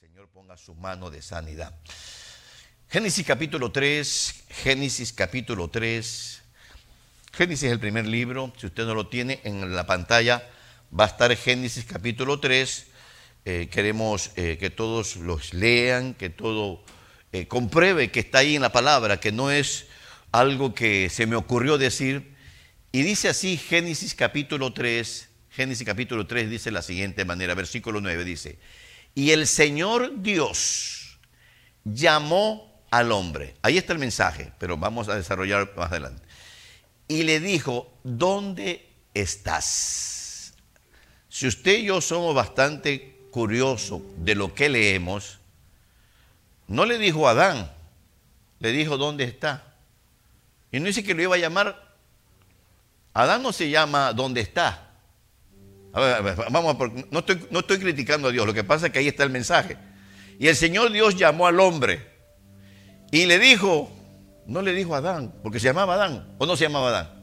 Señor ponga su mano de sanidad. Génesis capítulo 3, Génesis capítulo 3. Génesis es el primer libro, si usted no lo tiene en la pantalla va a estar Génesis capítulo 3. Eh, queremos eh, que todos los lean, que todo eh, compruebe que está ahí en la palabra, que no es algo que se me ocurrió decir. Y dice así Génesis capítulo 3, Génesis capítulo 3 dice la siguiente manera, versículo 9 dice, y el Señor Dios llamó al hombre. Ahí está el mensaje, pero vamos a desarrollar más adelante. Y le dijo, ¿dónde estás? Si usted y yo somos bastante curiosos de lo que leemos, no le dijo Adán, le dijo, ¿dónde está? Y no dice que lo iba a llamar. Adán no se llama ¿dónde está? A ver, vamos no, estoy, no estoy criticando a Dios, lo que pasa es que ahí está el mensaje. Y el Señor Dios llamó al hombre y le dijo, no le dijo Adán, porque se llamaba Adán, o no se llamaba Adán.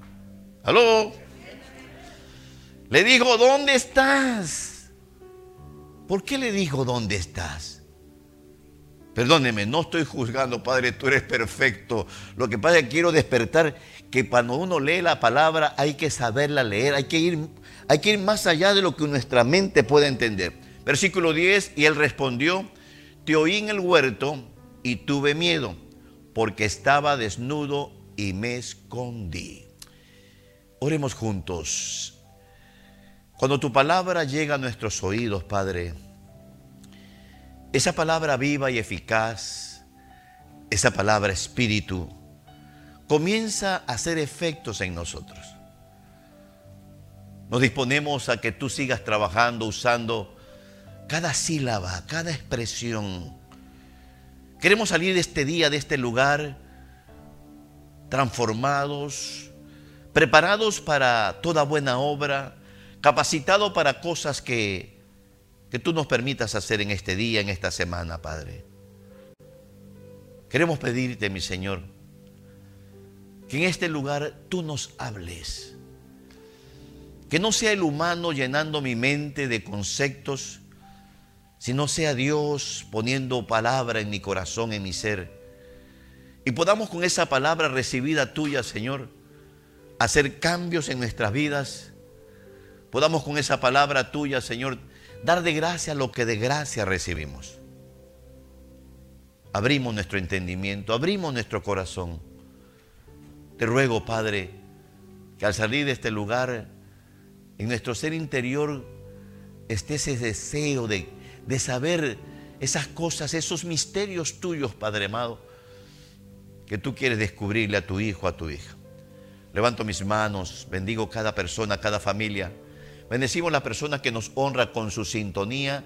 ¿Aló? Le dijo, ¿dónde estás? ¿Por qué le dijo, ¿dónde estás? Perdóneme, no estoy juzgando, Padre, tú eres perfecto. Lo que pasa es que quiero despertar que cuando uno lee la palabra hay que saberla leer, hay que ir, hay que ir más allá de lo que nuestra mente puede entender. Versículo 10, y él respondió, te oí en el huerto y tuve miedo, porque estaba desnudo y me escondí. Oremos juntos. Cuando tu palabra llega a nuestros oídos, Padre, esa palabra viva y eficaz, esa palabra espíritu, comienza a hacer efectos en nosotros. Nos disponemos a que tú sigas trabajando usando cada sílaba, cada expresión. Queremos salir de este día, de este lugar, transformados, preparados para toda buena obra, capacitados para cosas que, que tú nos permitas hacer en este día, en esta semana, Padre. Queremos pedirte, mi Señor, que en este lugar tú nos hables. Que no sea el humano llenando mi mente de conceptos, sino sea Dios poniendo palabra en mi corazón, en mi ser. Y podamos con esa palabra recibida tuya, Señor, hacer cambios en nuestras vidas. Podamos con esa palabra tuya, Señor, dar de gracia lo que de gracia recibimos. Abrimos nuestro entendimiento, abrimos nuestro corazón. Te ruego, Padre, que al salir de este lugar, en nuestro ser interior esté ese deseo de, de saber esas cosas, esos misterios tuyos, Padre amado, que tú quieres descubrirle a tu hijo, a tu hija. Levanto mis manos, bendigo cada persona, cada familia. Bendecimos las personas que nos honra con su sintonía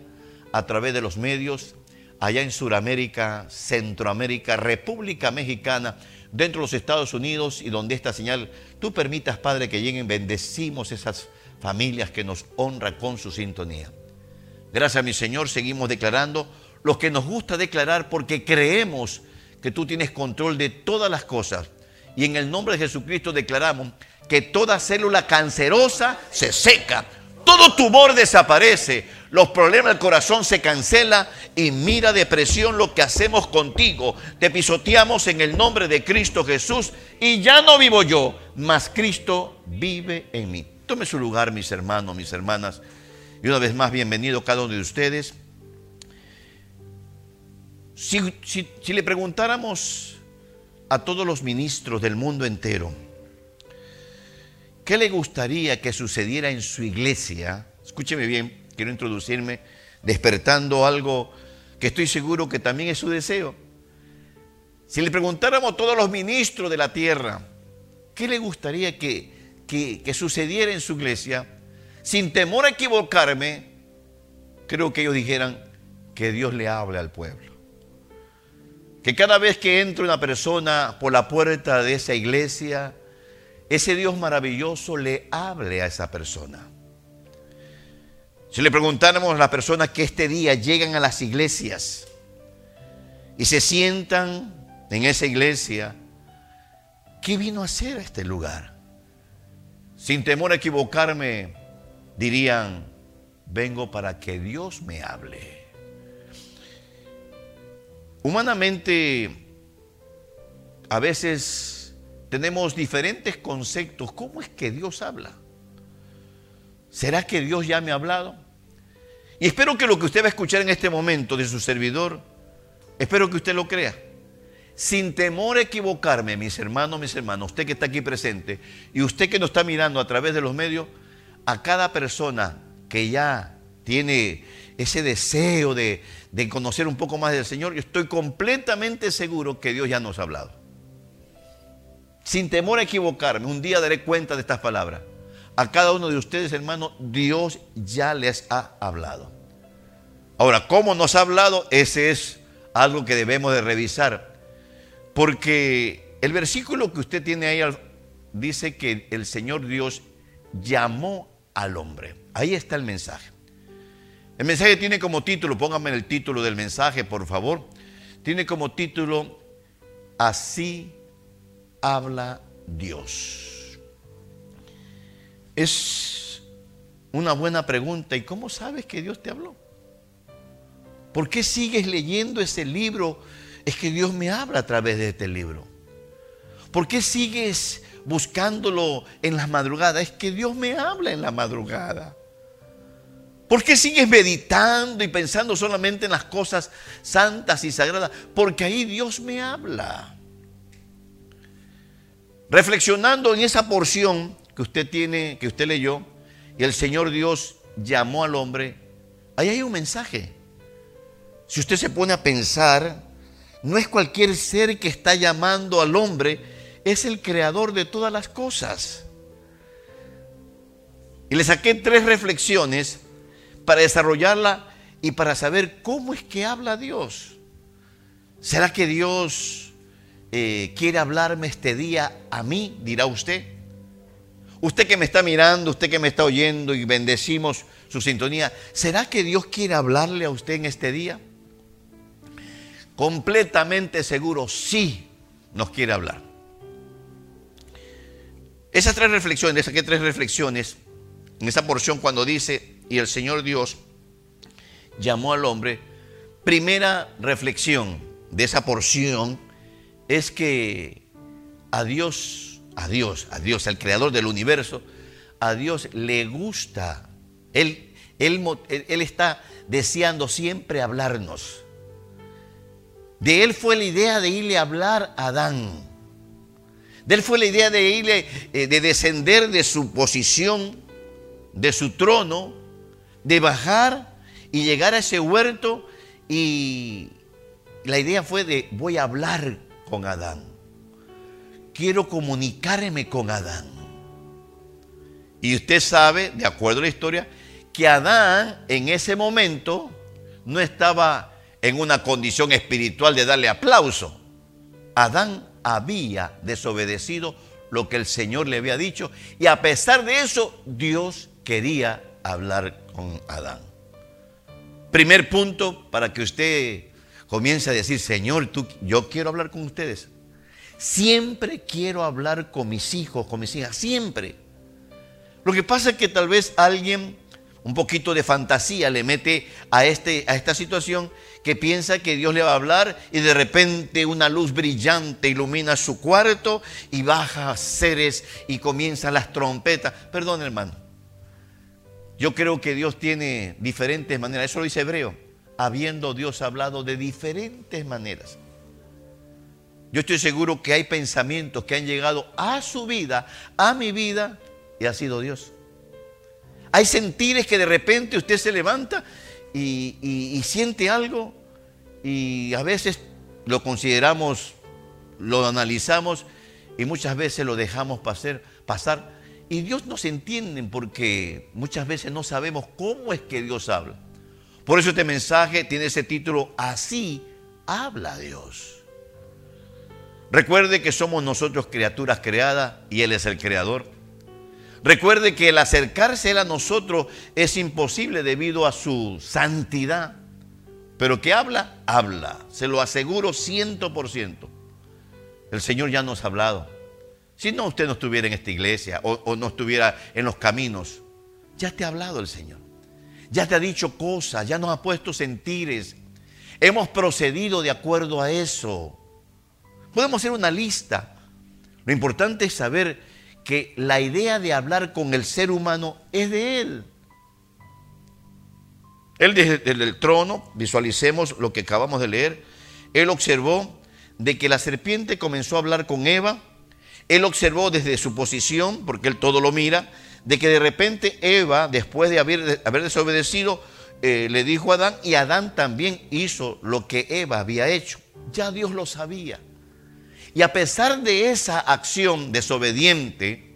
a través de los medios, allá en Sudamérica, Centroamérica, República Mexicana, dentro de los Estados Unidos y donde esta señal tú permitas, Padre, que lleguen, bendecimos esas familias que nos honran con su sintonía. Gracias, mi Señor, seguimos declarando lo que nos gusta declarar porque creemos que tú tienes control de todas las cosas. Y en el nombre de Jesucristo declaramos que toda célula cancerosa se seca, todo tumor desaparece, los problemas del corazón se cancela y mira depresión lo que hacemos contigo. Te pisoteamos en el nombre de Cristo Jesús y ya no vivo yo, mas Cristo vive en mí. Tome su lugar, mis hermanos, mis hermanas. Y una vez más, bienvenido cada uno de ustedes. Si, si, si le preguntáramos a todos los ministros del mundo entero, ¿qué le gustaría que sucediera en su iglesia? Escúcheme bien, quiero introducirme despertando algo que estoy seguro que también es su deseo. Si le preguntáramos a todos los ministros de la tierra, ¿qué le gustaría que, que, sucediera en su iglesia? Sin temor a equivocarme, creo que ellos dijeran que Dios le hable al pueblo. Que cada vez que entre una persona por la puerta de esa iglesia, ese Dios maravilloso le hable a esa persona. Si le preguntáramos a las personas que este día llegan a las iglesias y se sientan en esa iglesia, ¿qué vino a hacer a este lugar? Sin temor a equivocarme, dirían, vengo para que Dios me hable. Humanamente, a veces tenemos diferentes conceptos. ¿Cómo es que Dios habla? ¿Será que Dios ya me ha hablado? Y espero que lo que usted va a escuchar en este momento de su servidor, espero que usted lo crea. Sin temor a equivocarme, mis hermanos, mis hermanos, usted que está aquí presente y usted que nos está mirando a través de los medios, a cada persona que ya tiene ese deseo de, conocer un poco más del Señor, yo estoy completamente seguro que Dios ya nos ha hablado. Sin temor a equivocarme, un día daré cuenta de estas palabras. A cada uno de ustedes, hermanos, Dios ya les ha hablado. Ahora, ¿cómo nos ha hablado? Ese es algo que debemos de revisar. Porque el versículo que usted tiene ahí dice que el Señor Dios llamó al hombre. Ahí está el mensaje. El mensaje tiene como título, póngame el título del mensaje, por favor. Tiene como título, Así habla Dios. Es una buena pregunta. ¿Y cómo sabes que Dios te habló? ¿Por qué sigues leyendo ese libro? Es que Dios me habla a través de este libro. ¿Por qué sigues buscándolo en las madrugadas? Es que Dios me habla en la madrugada. ¿Por qué sigues meditando y pensando solamente en las cosas santas y sagradas? Porque ahí Dios me habla. Reflexionando en esa porción que usted tiene, que usted leyó, y el Señor Dios llamó al hombre, ahí hay un mensaje. Si usted se pone a pensar, no es cualquier ser que está llamando al hombre, es el creador de todas las cosas. Y le saqué tres reflexiones para desarrollarla y para saber cómo es que habla Dios. ¿Será que Dios eh, quiere hablarme este día a mí? Dirá usted. Usted que me está mirando, usted que me está oyendo y bendecimos su sintonía, ¿será que Dios quiere hablarle a usted en este día? Completamente seguro, sí, nos quiere hablar. Esas tres reflexiones, saqué tres reflexiones en esa porción cuando dice, y el Señor Dios llamó al hombre, primera reflexión de esa porción es que a Dios, a Dios, a Dios, al creador del universo, a Dios le gusta, él, él está deseando siempre hablarnos. De Él fue la idea de irle a hablar a Adán. De Él fue la idea de irle, eh, de descender de su posición, de su trono, de bajar y llegar a ese huerto y la idea fue de voy a hablar con Adán. Quiero comunicarme con Adán. Y usted sabe, de acuerdo a la historia, que Adán en ese momento no estaba en una condición espiritual de darle aplauso. Adán había desobedecido lo que el Señor le había dicho y a pesar de eso Dios quería hablar con Adán. Primer punto para que usted comience a decir, Señor, tú, yo quiero hablar con ustedes. Siempre quiero hablar con mis hijos, con mis hijas, siempre. Lo que pasa es que tal vez alguien un poquito de fantasía le mete a, este, a esta situación que piensa que Dios le va a hablar y de repente una luz brillante ilumina su cuarto y baja seres y comienzan las trompetas. Perdón, hermano. Yo creo que Dios tiene diferentes maneras. Eso lo dice Hebreo. Habiendo Dios hablado de diferentes maneras. Yo estoy seguro que hay pensamientos que han llegado a su vida, a mi vida, y ha sido Dios. Hay sentires que de repente usted se levanta y, siente algo y a veces lo consideramos, lo analizamos y muchas veces lo dejamos pasar, pasar y Dios nos entiende porque muchas veces no sabemos cómo es que Dios habla. Por eso este mensaje tiene ese título, Así habla Dios. Recuerde que somos nosotros criaturas creadas y Él es el creador. Recuerde que el acercarse Él a nosotros es imposible debido a su santidad. Pero que habla, habla. Se lo aseguro ciento por ciento. El Señor ya nos ha hablado. Si no, usted no estuviera en esta iglesia o, no estuviera en los caminos. Ya te ha hablado el Señor. Ya te ha dicho cosas, ya nos ha puesto sentires. Hemos procedido de acuerdo a eso. Podemos hacer una lista. Lo importante es saber que la idea de hablar con el ser humano es de Él. Él desde el trono, visualicemos lo que acabamos de leer, Él observó de que la serpiente comenzó a hablar con Eva, Él observó desde su posición, porque Él todo lo mira, de que de repente Eva, después de haber, haber desobedecido, eh, le dijo a Adán, y Adán también hizo lo que Eva había hecho. Ya Dios lo sabía. Y a pesar de esa acción desobediente,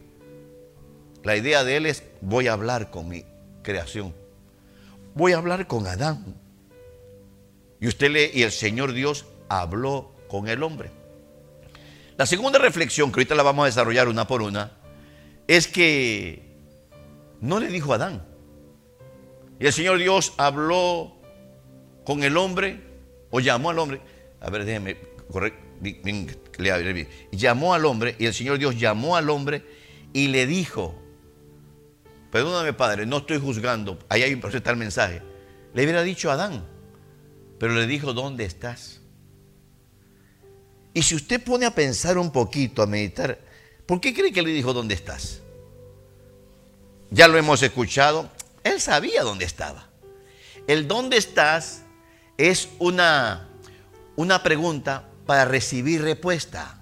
la idea de él es, voy a hablar con mi creación. Voy a hablar con Adán. Y usted lee, y el Señor Dios habló con el hombre. La segunda reflexión, que ahorita la vamos a desarrollar una por una, es que no le dijo a Adán. Y el Señor Dios habló con el hombre o llamó al hombre. A ver, déjeme Y llamó al hombre y el Señor Dios llamó al hombre y le dijo, perdóname Padre, no estoy juzgando, ahí hay está el mensaje. Le hubiera dicho a Adán, pero le dijo, ¿dónde estás? Y si usted pone a pensar un poquito, a meditar, ¿por qué cree que le dijo, ¿dónde estás? Ya lo hemos escuchado. Él sabía dónde estaba. El dónde estás es una, una pregunta para recibir respuesta.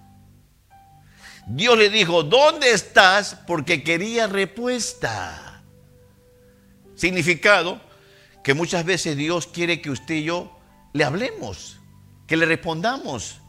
Dios le dijo, ¿dónde estás? Porque quería respuesta. Significado que muchas veces Dios quiere que usted y yo le hablemos, que le respondamos,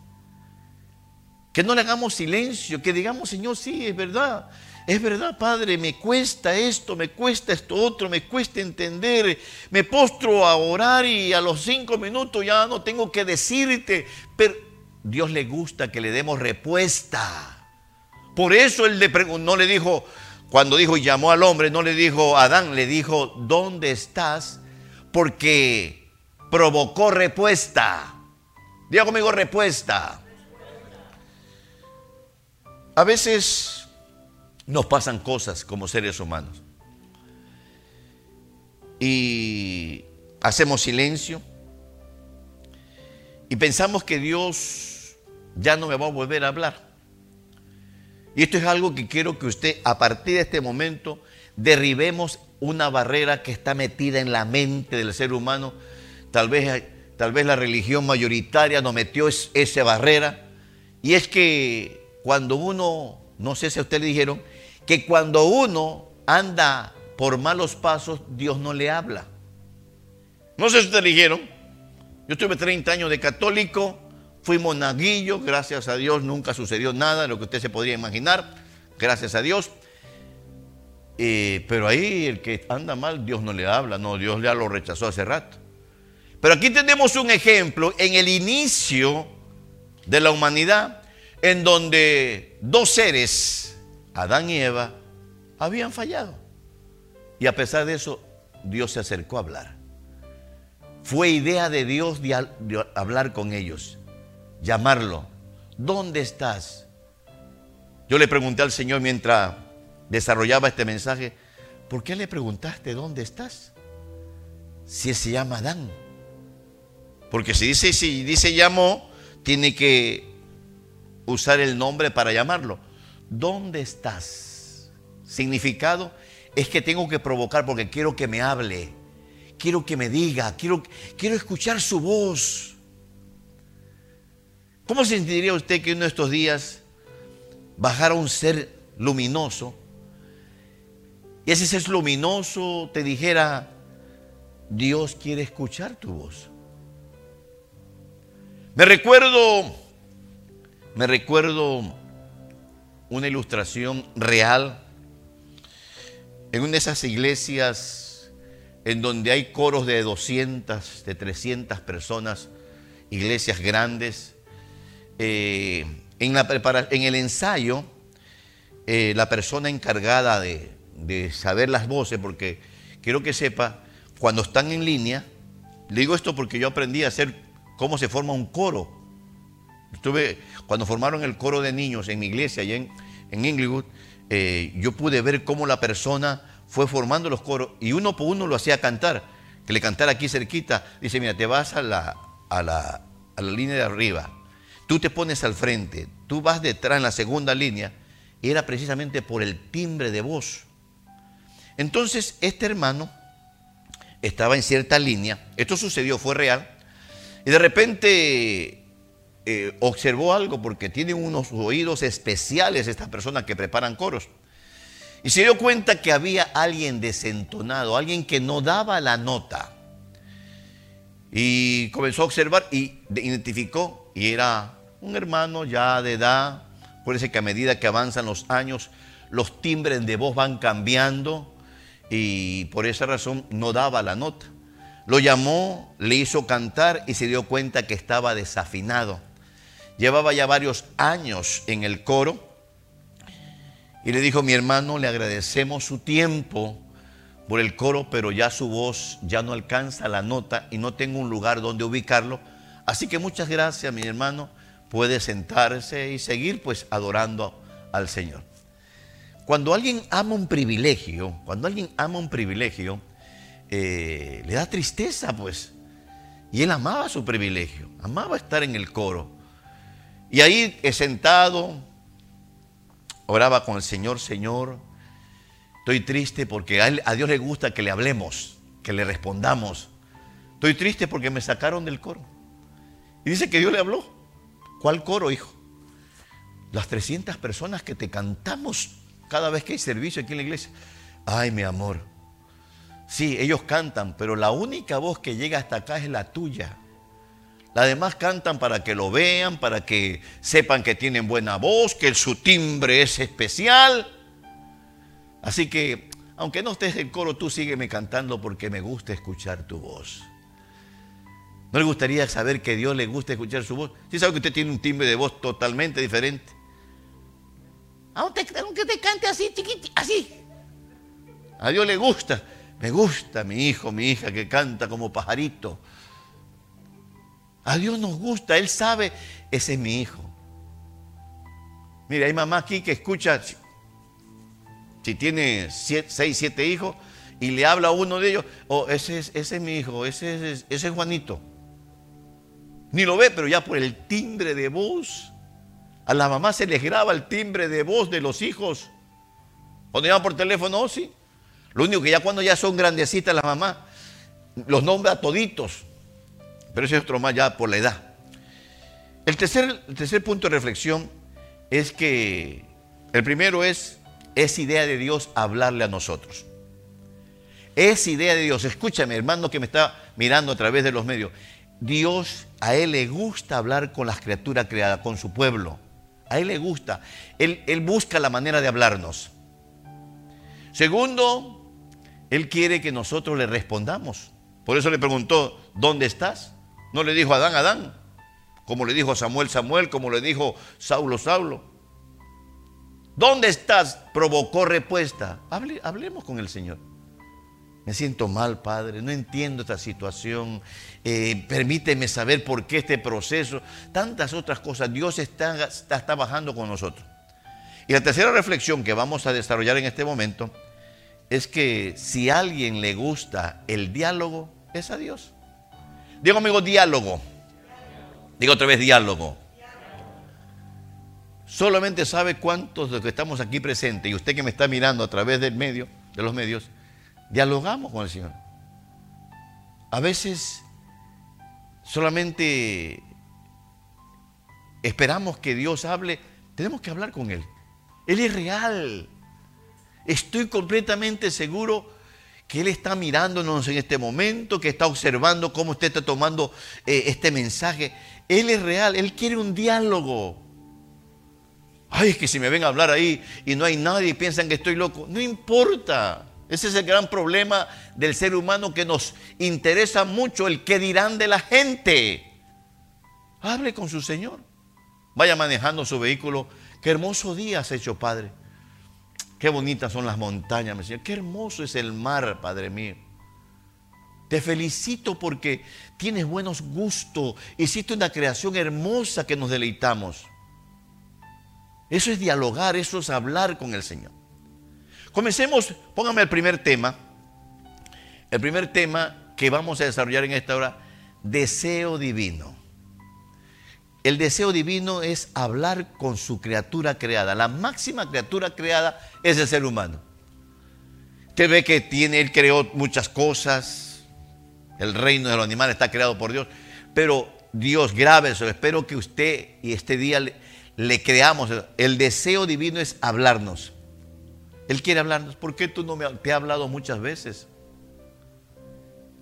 que no le hagamos silencio, que digamos, Señor, sí, es verdad. Es verdad, Padre, me cuesta esto, me cuesta esto otro, me cuesta entender. Me postro a orar y a los cinco minutos ya no tengo que decirte. Pero Dios le gusta que le demos respuesta. Por eso Él le no le dijo, cuando dijo y llamó al hombre, no le dijo Adán, le dijo, ¿dónde estás? Porque provocó respuesta. Diga conmigo respuesta. A veces nos pasan cosas como seres humanos. Y hacemos silencio y pensamos que Dios ya no me va a volver a hablar. Y esto es algo que quiero que usted a partir de este momento derribemos una barrera que está metida en la mente del ser humano. Tal vez, tal vez la religión mayoritaria nos metió esa barrera. Y es que cuando uno, no sé si a usted le dijeron, que cuando uno anda por malos pasos, Dios no le habla. No sé si te dijeron. Yo tuve 30 años de católico, fui monaguillo, gracias a Dios nunca sucedió nada de lo que usted se podría imaginar, gracias a Dios. Eh, pero ahí el que anda mal, Dios no le habla, no, Dios ya lo rechazó hace rato. Pero aquí tenemos un ejemplo en el inicio de la humanidad, en donde dos seres Adán y Eva habían fallado. Y a pesar de eso, Dios se acercó a hablar. Fue idea de Dios hablar con ellos, llamarlo. ¿Dónde estás? Yo le pregunté al Señor mientras desarrollaba este mensaje, ¿por qué le preguntaste dónde estás? Si se llama Adán. Porque si dice, si dice llamó, tiene que usar el nombre para llamarlo. ¿dónde estás? Significado es que tengo que provocar porque quiero que me hable, quiero que me diga, quiero, quiero escuchar su voz. ¿Cómo sentiría usted que uno de estos días bajara un ser luminoso y ese ser luminoso te dijera, Dios quiere escuchar tu voz? Me recuerdo, me recuerdo una ilustración real en una de esas iglesias en donde hay coros de 200, de 300 personas, iglesias grandes. Eh, en, el ensayo, eh, la persona encargada de, saber las voces, porque quiero que sepa, cuando están en línea, le digo esto porque yo aprendí a hacer cómo se forma un coro. Estuve, cuando formaron el coro de niños en mi iglesia, allá en, Inglewood, eh, yo pude ver cómo la persona fue formando los coros y uno por uno lo hacía cantar. Que le cantara aquí cerquita. Dice, mira, te vas a la línea de arriba, tú te pones al frente, tú vas detrás en la segunda línea, era precisamente por el timbre de voz. Entonces, este hermano estaba en cierta línea, esto sucedió, fue real, y de repente eh, observó algo porque tienen unos oídos especiales estas personas que preparan coros. Y se dio cuenta que había alguien desentonado, alguien que no daba la nota. Y comenzó a observar y identificó, y era un hermano ya de edad, por que a medida que avanzan los años, los timbres de voz van cambiando y por esa razón no daba la nota. Lo llamó, le hizo cantar y se dio cuenta que estaba desafinado. Llevaba ya varios años en el coro y le dijo, mi hermano, le agradecemos su tiempo por el coro, pero ya su voz ya no alcanza la nota y no tengo un lugar donde ubicarlo. Así que muchas gracias, mi hermano. Puede sentarse y seguir pues adorando al Señor. Cuando alguien ama un privilegio, cuando alguien ama un privilegio, eh, le da tristeza, pues. Y él amaba su privilegio, amaba estar en el coro. Y ahí sentado, oraba con el Señor, Señor, estoy triste porque a, a Dios le gusta que le hablemos, que le respondamos. Estoy triste porque me sacaron del coro. Y dice que Dios le habló. ¿Cuál coro, hijo? Las 300 personas que te cantamos cada vez que hay servicio aquí en la iglesia. Ay, mi amor. Sí, ellos cantan, pero la única voz que llega hasta acá es la tuya. Las demás cantan para que lo vean, para que sepan que tienen buena voz, que su timbre es especial. Así que, aunque no estés en coro, tú sígueme cantando porque me gusta escuchar tu voz. ¿No le gustaría saber que Dios le gusta escuchar su voz? ¿Sí sabe que usted tiene un timbre de voz totalmente diferente? Aunque, te cante así, chiquitito, así. A Dios le gusta. Me gusta mi hijo, mi hija que canta como pajarito. A Dios nos gusta, Él sabe, ese es mi hijo. Mire, hay mamá aquí que escucha, si tiene seis, siete hijos, y le habla a uno de ellos, oh, ese es, ese es mi hijo, ese es, ese es Juanito. Ni lo ve, pero ya por el timbre de voz a la mamá se les graba el timbre de voz de los hijos. Cuando llaman por teléfono, oh, sí. Lo único que ya cuando ya son grandecitas las mamás, los nombra toditos. Pero ese es otro más ya por la edad. El tercer, tercer punto de reflexión es que el primero es, es idea de Dios hablarle a nosotros. Es idea de Dios. Escúchame, hermano que me está mirando a través de los medios. Dios, a Él le gusta hablar con las criaturas creadas, con su pueblo. A Él le gusta. Él, busca la manera de hablarnos. Segundo, Él quiere que nosotros le respondamos. Por eso le preguntó, ¿dónde estás? No le dijo Adán, Adán, como le dijo Samuel, Samuel, como le dijo Saulo, Saulo. ¿Dónde estás? Provocó respuesta. hablemos con el Señor. Me siento mal, Padre, no entiendo esta situación. Eh, permíteme saber por qué este proceso. Tantas otras cosas. Dios está, está, está con nosotros. Y la tercera reflexión que vamos a desarrollar en este momento es que si a alguien le gusta el diálogo, es a Dios. Digo, amigo, diálogo. Digo otra vez diálogo. Solamente sabe cuántos de los que estamos aquí presentes y usted que me está mirando a través del medio, de los medios, dialogamos con el Señor. A veces solamente esperamos que Dios hable, tenemos que hablar con Él. Él es real. Estoy completamente seguro que Él está mirándonos en este momento, que está observando cómo usted está tomando eh, este mensaje. Él es real, Él quiere un diálogo. Ay, es que si me ven a hablar ahí y no hay nadie piensan que estoy loco, no importa. Ese es el gran problema del ser humano que nos interesa mucho el que dirán de la gente. Hable con su Señor. Vaya manejando su vehículo. Qué hermoso día has hecho, Padre. Qué bonitas son las montañas, mi Señor. Qué hermoso es el mar, Padre mío. Te felicito porque tienes buenos gustos. Hiciste una creación hermosa que nos deleitamos. Eso es dialogar, eso es hablar con el Señor. Comencemos, póngame el primer tema. El primer tema que vamos a desarrollar en esta hora, deseo divino. El deseo divino es hablar con su criatura creada. La máxima criatura creada es el ser humano. Usted ve que tiene, él creó muchas cosas. El reino de los animales está creado por Dios. Pero Dios, grave eso. Espero que usted y este día le, le creamos. El deseo divino es hablarnos. Él quiere hablarnos. ¿Por qué tú no me te has hablado muchas veces?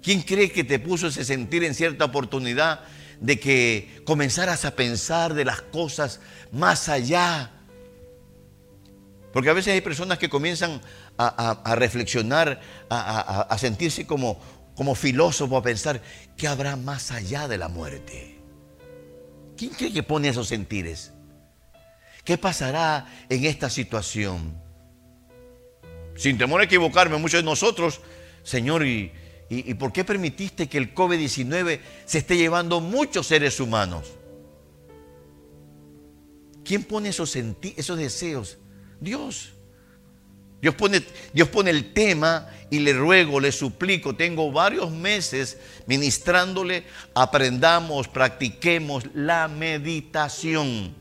¿Quién cree que te puso ese sentir en cierta oportunidad de que comenzaras a pensar de las cosas más allá? Porque a veces hay personas que comienzan a, reflexionar, a, sentirse como, como filósofo, a pensar, ¿qué habrá más allá de la muerte? ¿Quién cree que pone esos sentires? ¿Qué pasará en esta situación? Sin temor a equivocarme, muchos de nosotros, Señor, ¿y, y, por qué permitiste que el COVID-19 se esté llevando muchos seres humanos? ¿Quién pone esos, esos deseos? Dios. Dios pone, Dios pone el tema y le ruego, le suplico, tengo varios meses ministrándole, aprendamos, practiquemos la meditación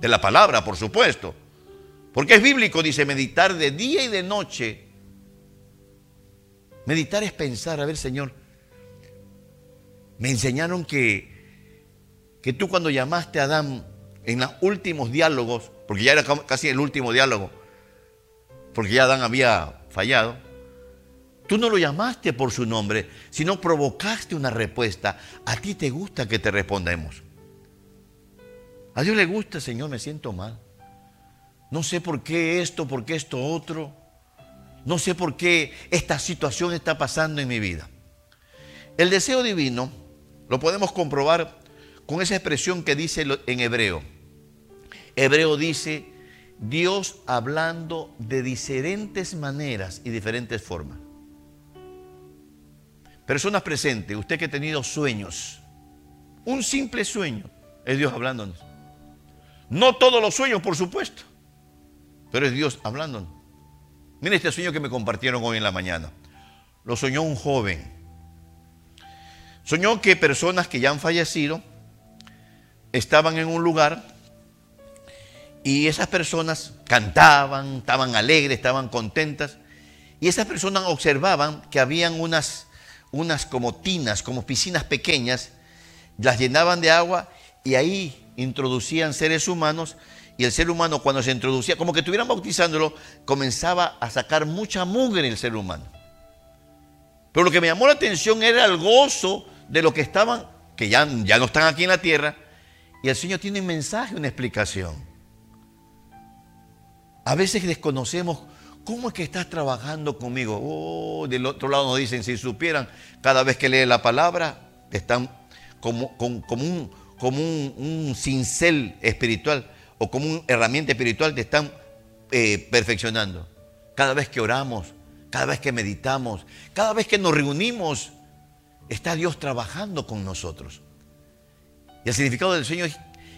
de la palabra, por supuesto. Porque es bíblico, dice, meditar de día y de noche. Meditar es pensar, a ver, Señor, me enseñaron que, que tú cuando llamaste a Adán en los últimos diálogos, porque ya era casi el último diálogo, porque ya Adán había fallado, tú no lo llamaste por su nombre, sino provocaste una respuesta. A ti te gusta que te respondemos. A Dios le gusta, Señor, me siento mal. No sé por qué esto, por qué esto otro. No sé por qué esta situación está pasando en mi vida. El deseo divino lo podemos comprobar con esa expresión que dice en hebreo. Hebreo dice, Dios hablando de diferentes maneras y diferentes formas. Personas presentes, usted que ha tenido sueños, un simple sueño, es Dios hablándonos. No todos los sueños, por supuesto, pero es Dios hablándonos. Mire este sueño que me compartieron hoy en la mañana. Lo soñó un joven. Soñó que personas que ya han fallecido estaban en un lugar y esas personas cantaban, estaban alegres, estaban contentas. Y esas personas observaban que habían unas, unas como tinas, como piscinas pequeñas, las llenaban de agua y ahí introducían seres humanos y el ser humano cuando se introducía, como que estuvieran bautizándolo, comenzaba a sacar mucha mugre en el ser humano. Pero lo que me llamó la atención era el gozo de los que estaban, que ya, no están aquí en la tierra, y el Señor tiene un mensaje, una explicación. A veces desconocemos cómo es que estás trabajando conmigo. Oh, del otro lado nos dicen, si supieran, cada vez que leen la palabra, están como, como, un, como un cincel espiritual o como una herramienta espiritual te están eh, perfeccionando. Cada vez que oramos, cada vez que meditamos, cada vez que nos reunimos, está Dios trabajando con nosotros. Y el significado del sueño es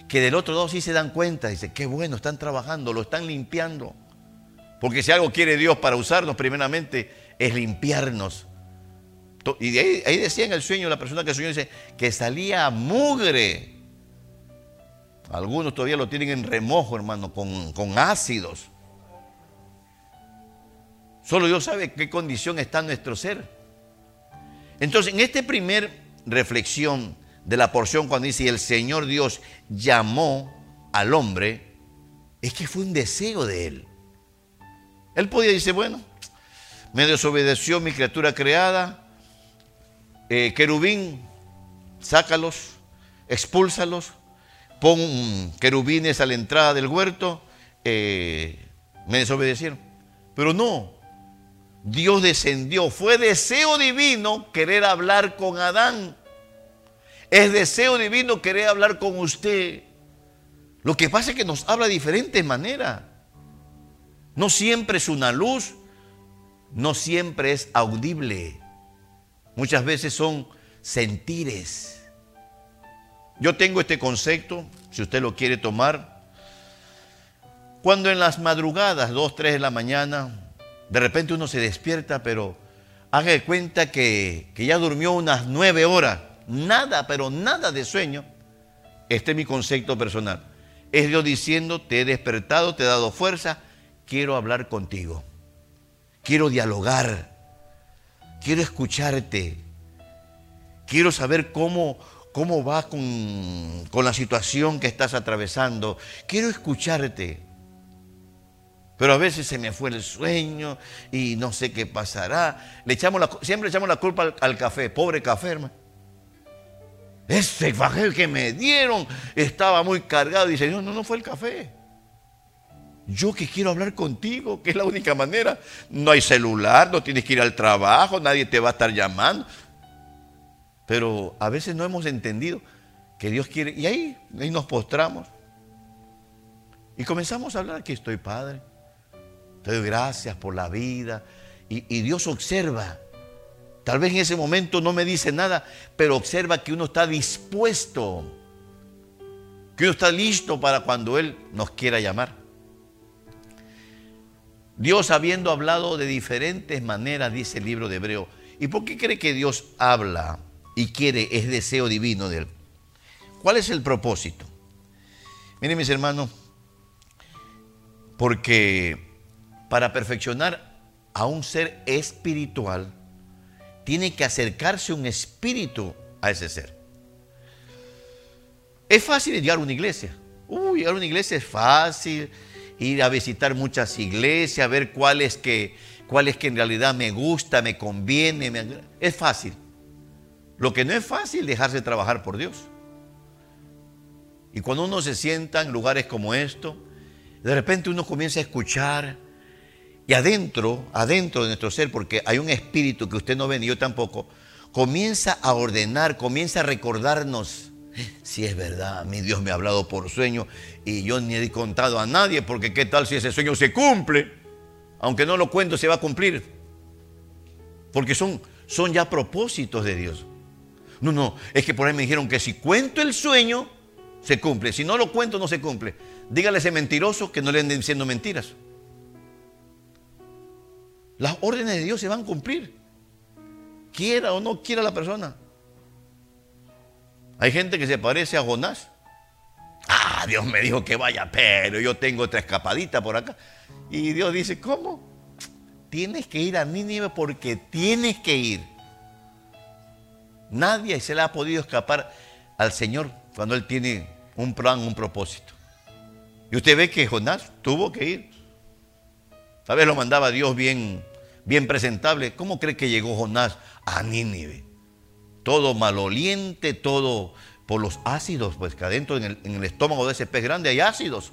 que del otro lado sí se dan cuenta, dice, qué bueno, están trabajando, lo están limpiando. Porque si algo quiere Dios para usarnos, primeramente, es limpiarnos. Y ahí, ahí decía en el sueño, la persona que soñó, dice, que salía mugre algunos todavía lo tienen en remojo, hermano, con, ácidos. Solo Dios sabe qué condición está nuestro ser. Entonces, en esta primer reflexión de la porción, cuando dice el Señor Dios llamó al hombre, es que fue un deseo de él. Él podía decir, bueno, me desobedeció mi criatura creada, eh, querubín, sácalos, expúlsalos, pon querubines a la entrada del huerto, eh, me desobedecieron. Pero no, Dios descendió, fue deseo divino querer hablar con Adán. Es deseo divino querer hablar con usted. Lo que pasa es que nos habla de diferentes maneras. No siempre es una luz, no siempre es audible. Muchas veces son sentires. Yo tengo este concepto, si usted lo quiere tomar. Cuando en las madrugadas, 2, 3 de la mañana, de repente uno se despierta, pero haga de cuenta que, ya durmió unas 9 horas, nada, pero nada de sueño. Este es mi concepto personal. Es Dios diciendo, te he despertado, te he dado fuerza, quiero hablar contigo. Quiero dialogar. Quiero escucharte. Quiero saber cómo, cómo vas con, con la situación que estás atravesando. Quiero escucharte. Pero a veces se me fue el sueño y no sé qué pasará. Le echamos la, siempre echamos la culpa al, al café, pobre café, hermano. Ese café que me dieron estaba muy cargado. Dice, no, no, no fue el café. Yo que quiero hablar contigo, que es la única manera. No hay celular, no tienes que ir al trabajo, nadie te va a estar llamando. Pero a veces no hemos entendido que Dios quiere. Y ahí, ahí nos postramos. Y comenzamos a hablar, aquí estoy, Padre. Te doy gracias por la vida. Y, y Dios observa Tal vez en ese momento no me dice nada, pero observa que uno está dispuesto, que uno está listo para cuando Él nos quiera llamar. Dios habiendo hablado de diferentes maneras, dice el libro de Hebreo. ¿Y por qué cree que Dios habla y quiere, es deseo divino de Él? ¿Cuál es el propósito? Miren mis hermanos, porque para perfeccionar a un ser espiritual, tiene que acercarse un espíritu a ese ser. Es fácil llegar a una iglesia. Uy, llegar a una iglesia es fácil. Ir a visitar muchas iglesias, ver cuál es que, cuál es que en realidad me gusta, me conviene. es fácil. Lo que no es fácil, dejarse trabajar por Dios. Y cuando uno se sienta en lugares como esto, de repente uno comienza a escuchar y adentro, adentro de nuestro ser, porque hay un espíritu que usted no ve ni yo tampoco, comienza a ordenar, comienza a recordarnos, si es verdad, mi Dios me ha hablado por sueño y yo ni he contado a nadie, porque qué tal si ese sueño se cumple, aunque no lo cuento, se va a cumplir, porque son, son ya propósitos de Dios. No, no, es que por ahí me dijeron que si cuento el sueño, se cumple, si no lo cuento, no se cumple. Dígale a ese mentiroso que no le anden diciendo mentiras. Las órdenes de Dios se van a cumplir. Quiera o no quiera la persona. Hay gente que se parece a Jonás. Ah, Dios me dijo que vaya, pero yo tengo otra escapadita por acá. Y Dios dice, ¿cómo? Tienes que ir a Nínive porque tienes que ir. Nadie se le ha podido escapar al Señor cuando Él tiene un plan, un propósito. Y usted ve que Jonás tuvo que ir. Tal vez lo mandaba Dios bien bien presentable. ¿Cómo cree que llegó Jonás a Nínive? Todo maloliente, todo por los ácidos, pues que adentro en el, en el estómago de ese pez grande hay ácidos.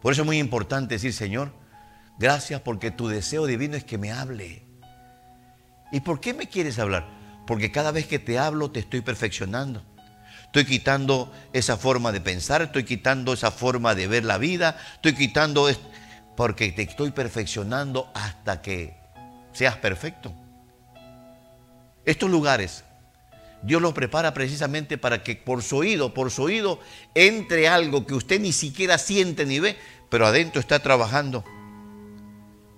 Por eso es muy importante decir, Señor, gracias porque tu deseo divino es que me hable. ¿Y por qué me quieres hablar? Porque cada vez que te hablo te estoy perfeccionando. Estoy quitando esa forma de pensar, estoy quitando esa forma de ver la vida, estoy quitando porque te estoy perfeccionando hasta que seas perfecto. Estos lugares, Dios los prepara precisamente para que por su oído, por su oído, entre algo que usted ni siquiera siente ni ve, pero adentro está trabajando.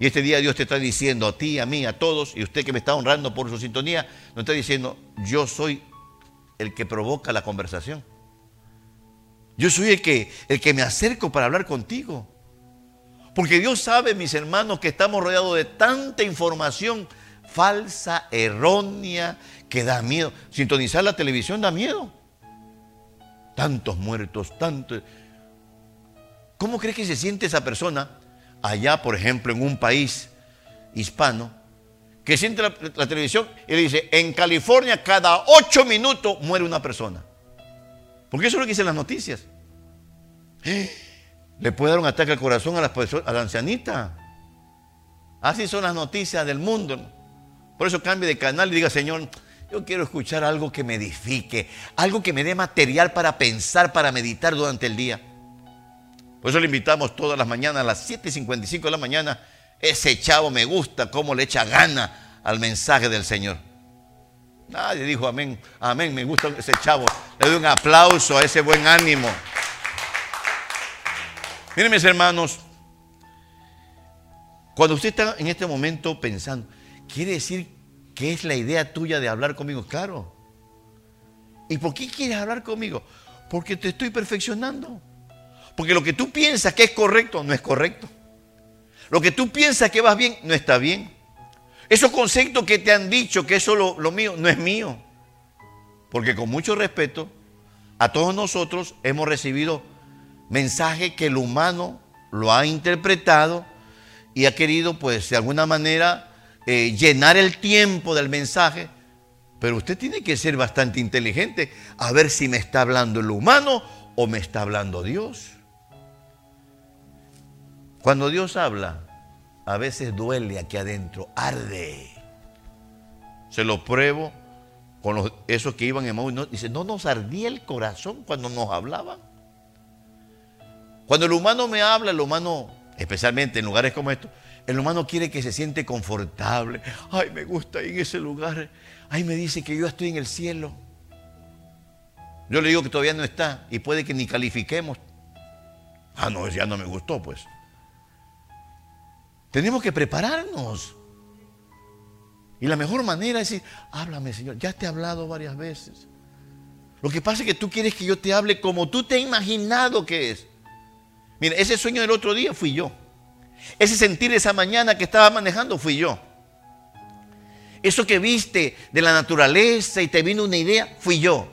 Y este día Dios te está diciendo a ti, a mí, a todos, y usted que me está honrando por su sintonía, nos está diciendo, yo soy el que provoca la conversación. Yo soy el que, el que me acerco para hablar contigo. Porque Dios sabe, mis hermanos, que estamos rodeados de tanta información falsa, errónea, que da miedo. Sintonizar la televisión da miedo. Tantos muertos, tantos... ¿Cómo cree que se siente esa persona allá, por ejemplo, en un país hispano, que siente la, televisión y le dice, en California cada ocho minutos muere una persona? Porque eso es lo que dicen las noticias. Le puede dar un ataque al corazón a a la ancianita. Así son las noticias del mundo. Por eso cambie de canal y diga, Señor, yo quiero escuchar algo que me edifique, algo que me dé material para pensar, para meditar durante el día. Por eso le invitamos todas las mañanas a las 7.55 de la mañana. Ese chavo me gusta, cómo le echa gana al mensaje del Señor. Nadie dijo amén, amén, me gusta ese chavo. Le doy un aplauso a ese buen ánimo. Miren mis hermanos, cuando usted está en este momento pensando, quiere decir ¿qué es la idea tuya de hablar conmigo? Claro. ¿Y por qué quieres hablar conmigo? Porque te estoy perfeccionando. Porque lo que tú piensas que es correcto, no es correcto. Lo que tú piensas que vas bien, no está bien. Esos conceptos que te han dicho que eso lo, lo mío, no es mío. Porque con mucho respeto, a todos nosotros hemos recibido mensaje que el humano lo ha interpretado y ha querido, pues, de alguna manera eh, llenar el tiempo del mensaje. Pero usted tiene que ser bastante inteligente a ver si me está hablando el humano o me está hablando Dios. Cuando Dios habla, a veces duele aquí adentro, arde. Se lo pruebo con esos que iban en Maús. No, dice, no nos ardía el corazón cuando nos hablaban. Cuando el humano me habla, el humano, especialmente en lugares como estos, el humano quiere que se siente confortable. Ay, me gusta ir en ese lugar. Ay, me dice que yo estoy en el cielo. Yo le digo que todavía no está y puede que ni califiquemos. Ah, no, ya no me gustó, pues. Tenemos que prepararnos. Y la mejor manera es decir, háblame, Señor. Ya te he hablado varias veces. Lo que pasa es que tú quieres que yo te hable como tú te has imaginado que es. Mira, ese sueño del otro día fui yo. Ese sentir esa mañana que estaba manejando fui yo. Eso que viste de la naturaleza y te vino una idea, fui yo.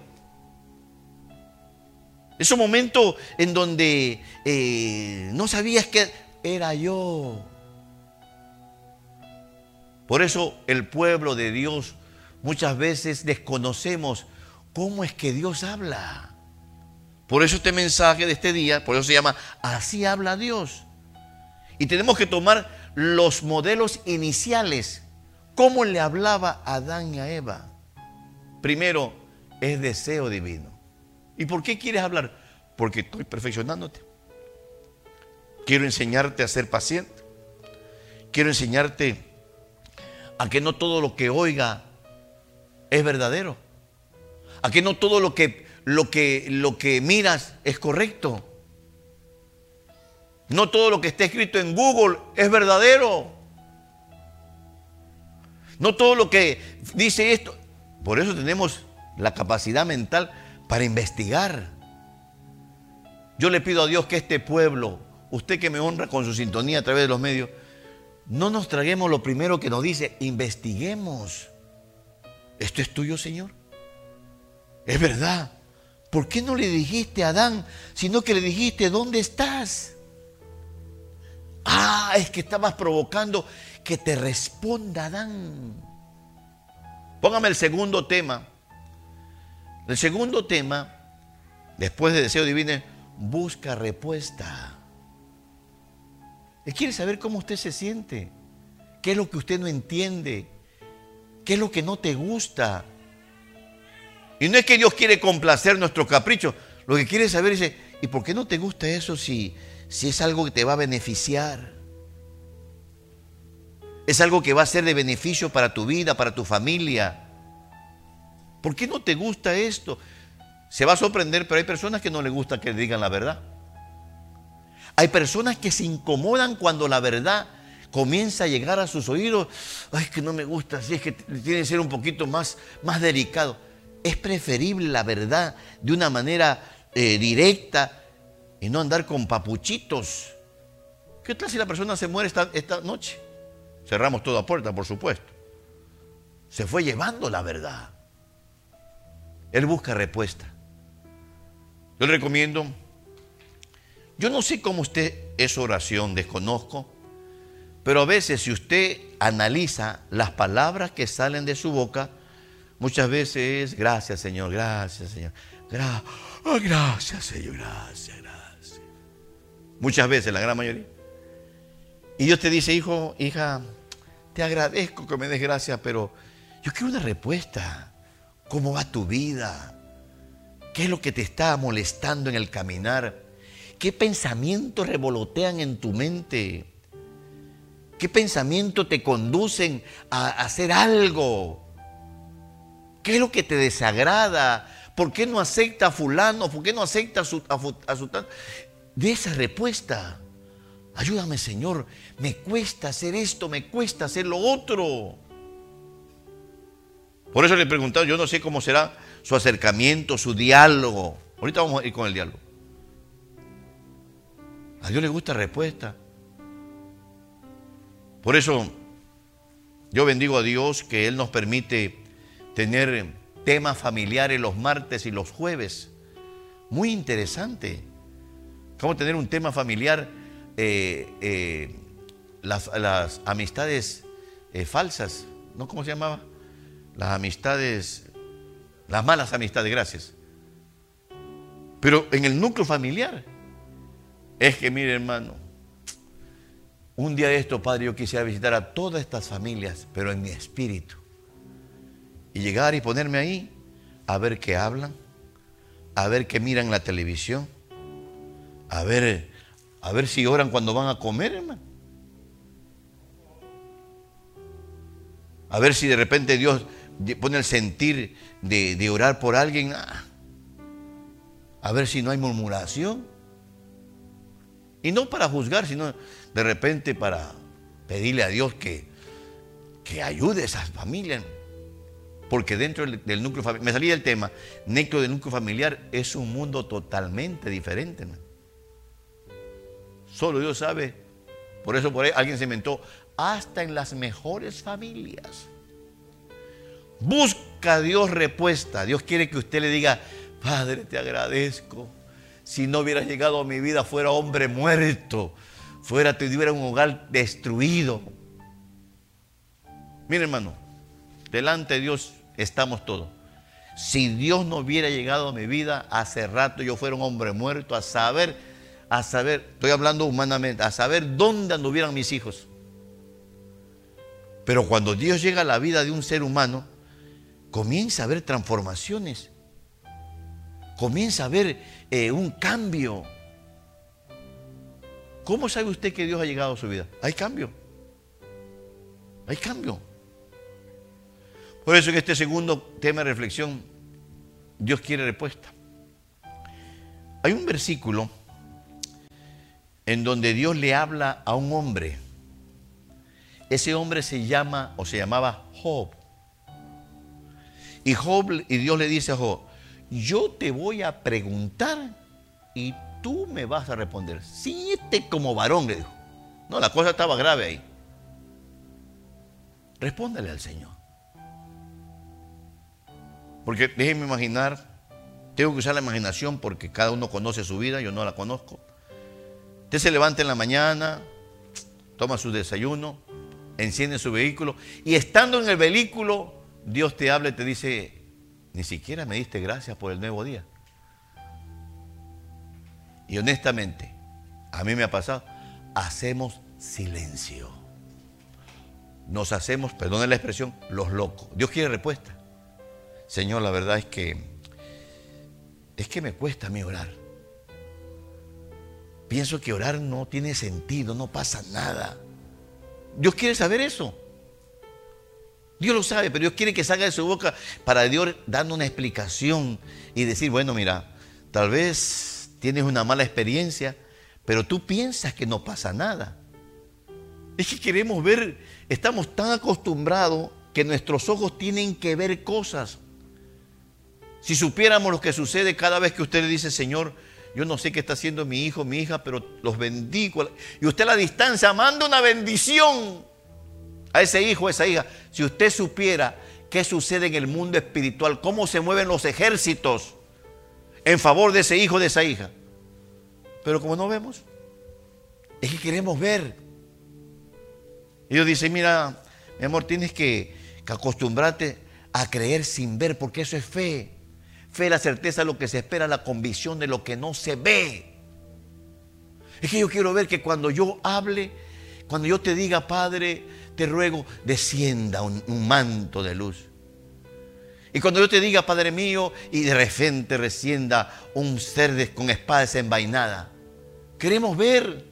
Ese momento en donde eh, no sabías que era yo. Por eso el pueblo de Dios muchas veces desconocemos cómo es que Dios habla. Por eso este mensaje de este día, por eso se llama Así habla Dios. Y tenemos que tomar los modelos iniciales. ¿Cómo le hablaba Adán y a Eva? Primero, es deseo divino. ¿Y por qué quieres hablar? Porque estoy perfeccionándote. Quiero enseñarte a ser paciente. Quiero enseñarte a que no todo lo que oiga es verdadero. A que no todo lo que, lo que, lo que miras es correcto. No todo lo que está escrito en Google es verdadero. No todo lo que dice esto. Por eso tenemos la capacidad mental para investigar. Yo le pido a Dios que este pueblo, usted que me honra con su sintonía a través de los medios, no nos traguemos lo primero que nos dice, investiguemos. ¿Esto es tuyo, Señor? Es verdad. ¿Por qué no le dijiste a Adán, sino que le dijiste, ¿dónde estás? Ah, es que estabas provocando que te responda Adán. Póngame el segundo tema. El segundo tema, después de deseo divino, busca respuesta. Él quiere saber cómo usted se siente, qué es lo que usted no entiende, qué es lo que no te gusta. Y no es que Dios quiere complacer nuestros caprichos, lo que quiere saber es, ¿y por qué no te gusta eso si, si es algo que te va a beneficiar? Es algo que va a ser de beneficio para tu vida, para tu familia. ¿Por qué no te gusta esto? Se va a sorprender, pero hay personas que no les gusta que le digan la verdad. Hay personas que se incomodan cuando la verdad comienza a llegar a sus oídos. Ay, que no me gusta, así es que tiene que ser un poquito más, más delicado. Es preferible la verdad de una manera eh, directa y no andar con papuchitos. ¿Qué tal si la persona se muere esta, esta noche? Cerramos toda puerta, por supuesto. Se fue llevando la verdad. Él busca respuesta. Yo le recomiendo yo no sé cómo usted es oración, desconozco, pero a veces si usted analiza las palabras que salen de su boca, muchas veces es gracias Señor, gracias Señor, oh, gracias Señor, gracias, gracias. Muchas veces, la gran mayoría. Y Dios te dice, hijo, hija, te agradezco que me des gracias, pero yo quiero una respuesta. ¿Cómo va tu vida? ¿Qué es lo que te está molestando en el caminar? ¿Qué pensamientos revolotean en tu mente? ¿Qué pensamientos te conducen a hacer algo? ¿Qué es lo que te desagrada? ¿Por qué no acepta a fulano? ¿Por qué no acepta a su, a, De esa respuesta. Ayúdame, Señor. Me cuesta hacer esto, me cuesta hacer lo otro. Por eso le he preguntado, yo no sé cómo será su acercamiento, su diálogo. Ahorita vamos a ir con el diálogo. A Dios le gusta respuesta. Por eso yo bendigo a Dios que Él nos permite tener temas familiares los martes y los jueves. Muy interesante. Cómo tener un tema familiar, eh, eh, las, amistades eh, falsas, ¿no? ¿Cómo se llamaba? Las amistades, las malas amistades, gracias. Pero en el núcleo familiar, es que mire hermano, un día de esto, Padre, yo quisiera visitar a todas estas familias, pero en mi espíritu. Y llegar y ponerme ahí a ver qué hablan, a ver qué miran la televisión, a ver, a ver si oran cuando van a comer, hermano. A ver si de repente Dios pone el sentir de, orar por alguien. Ah. A ver si no hay murmuración. Y no para juzgar, sino de repente para pedirle a Dios que, que ayude a esas familias. Porque dentro del, núcleo familiar, me salí del tema, dentro del núcleo familiar es un mundo totalmente diferente. Solo Dios sabe. Por eso por ahí alguien se inventó, hasta en las mejores familias. Busca a Dios respuesta. Dios quiere que usted le diga, Padre, te agradezco. Si no hubiera llegado a mi vida, fuera hombre muerto. Fuera, tuviera un hogar destruido. Mire, hermano, delante de Dios estamos todos. Si Dios no hubiera llegado a mi vida, hace rato yo fuera un hombre muerto a saber, a saber, estoy hablando humanamente, a saber dónde anduvieran mis hijos. Pero cuando Dios llega a la vida de un ser humano, comienza a haber transformaciones, comienza a haber eh, un cambio. ¿Cómo sabe usted que Dios ha llegado a su vida? Hay cambio. Hay cambio. Por eso en este segundo tema de reflexión, Dios quiere respuesta. Hay un versículo en donde Dios le habla a un hombre. Ese hombre se llama o se llamaba Job. Y Job y Dios le dice a Job, yo te voy a preguntar y tú me vas a responder. Siete como varón, le dijo. No, la cosa estaba grave ahí. Respóndale al Señor. Porque déjenme imaginar, tengo que usar la imaginación porque cada uno conoce su vida, yo no la conozco. Usted se levanta en la mañana, toma su desayuno, enciende su vehículo y estando en el vehículo Dios te habla y te dice, ni siquiera me diste gracias por el nuevo día. Y honestamente, a mí me ha pasado, hacemos silencio. Nos hacemos, perdone la expresión, los locos. Dios quiere respuesta. Señor, la verdad es que es que me cuesta a mí orar. Pienso que orar no tiene sentido, no pasa nada. Dios quiere saber eso. Dios lo sabe, pero Dios quiere que salga de su boca para Dios dando una explicación y decir, bueno, mira, tal vez tienes una mala experiencia, pero tú piensas que no pasa nada. Es que queremos ver, estamos tan acostumbrados que nuestros ojos tienen que ver cosas. Si supiéramos lo que sucede cada vez que usted le dice, Señor, yo no sé qué está haciendo mi hijo, mi hija, pero los bendigo. Y usted a la distancia manda una bendición a ese hijo, a esa hija, si usted supiera qué sucede en el mundo espiritual, cómo se mueven los ejércitos en favor de ese hijo, de esa hija. Pero como no vemos, es que queremos ver. Y Dios dice, mira, mi amor, tienes que, acostumbrarte a creer sin ver, porque eso es fe. Fe la certeza de lo que se espera, la convicción de lo que no se ve. Es que yo quiero ver que cuando yo hable, cuando yo te diga, Padre, te ruego, descienda un, manto de luz. Y cuando yo te diga, Padre mío, y de repente descienda un ser con espada desenvainada, queremos ver.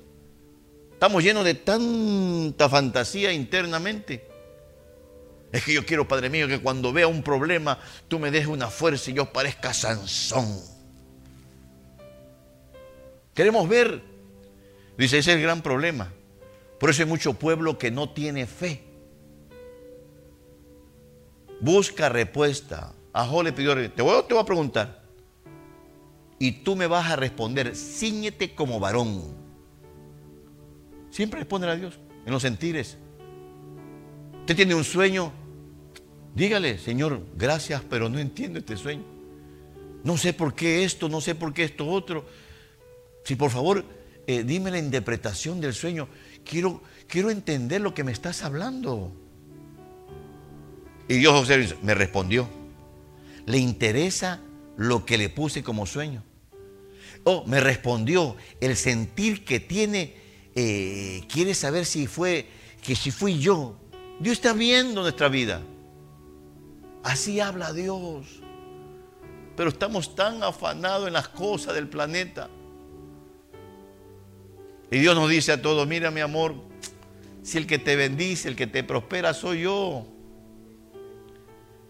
Estamos llenos de tanta fantasía internamente. Es que yo quiero, Padre mío, que cuando vea un problema, tú me dejes una fuerza y yo parezca Sansón. Queremos ver. Dice, ese es el gran problema. Por eso hay mucho pueblo que no tiene fe. busca respuesta. A le pidió, te voy, te voy a preguntar. Y tú me vas a responder, ciñete como varón. Siempre responde a Dios en los sentires. Usted tiene un sueño, dígale, Señor, gracias, pero no entiendo este sueño. No sé por qué esto, no sé por qué esto otro. Si por favor, eh, dime la interpretación del sueño. Quiero, quiero entender lo que me estás hablando. Y Dios me respondió. Le interesa lo que le puse como sueño. Oh, me respondió. El sentir que tiene, eh, quiere saber si fue, que si fui yo. Dios está viendo nuestra vida. Así habla Dios. Pero estamos tan afanados en las cosas del planeta. Y Dios nos dice a todos, mira mi amor, si el que te bendice, el que te prospera soy yo.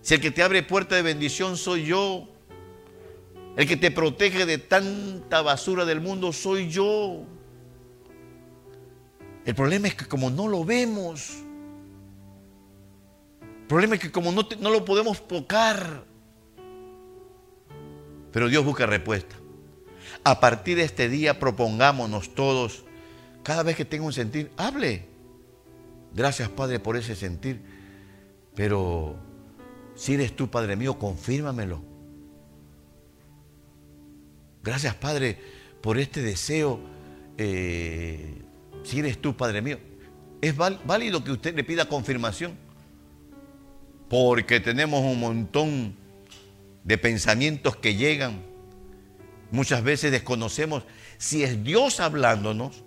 Si el que te abre puerta de bendición soy yo. El que te protege de tanta basura del mundo soy yo. El problema es que como no lo vemos, el problema es que como no, lo podemos tocar, pero Dios busca respuesta. A partir de este día propongámonos todos, cada vez que tenga un sentir, hable. Gracias Padre por ese sentir, pero si eres tú Padre mío, confírmamelo. Gracias Padre por este deseo. Eh, si eres tú Padre mío, es válido que usted le pida confirmación porque tenemos un montón de pensamientos que llegan. Muchas veces desconocemos si es Dios hablándonos,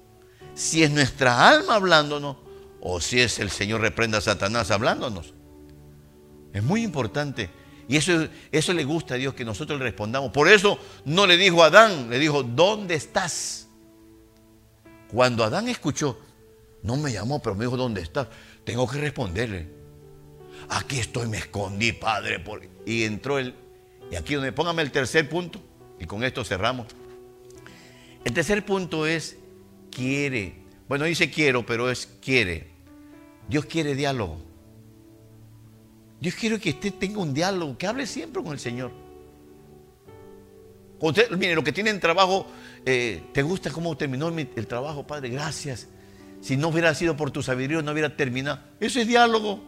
si es nuestra alma hablándonos o si es el Señor reprenda a Satanás hablándonos. Es muy importante. Y eso, eso le gusta a Dios que nosotros le respondamos. Por eso no le dijo a Adán, le dijo, ¿dónde estás? Cuando Adán escuchó, no me llamó, pero me dijo, ¿dónde estás? Tengo que responderle aquí estoy, me escondí, Padre. Y entró él. Y aquí donde póngame el tercer punto, y con esto cerramos. El tercer punto es quiere. Bueno, dice quiero, pero es quiere. Dios quiere diálogo. Dios quiere que usted tenga un diálogo, que hable siempre con el Señor. Mire, lo que tiene en trabajo, eh, ¿te gusta cómo terminó el trabajo, Padre? Gracias. Si no hubiera sido por tu sabiduría, no hubiera terminado. Eso es diálogo.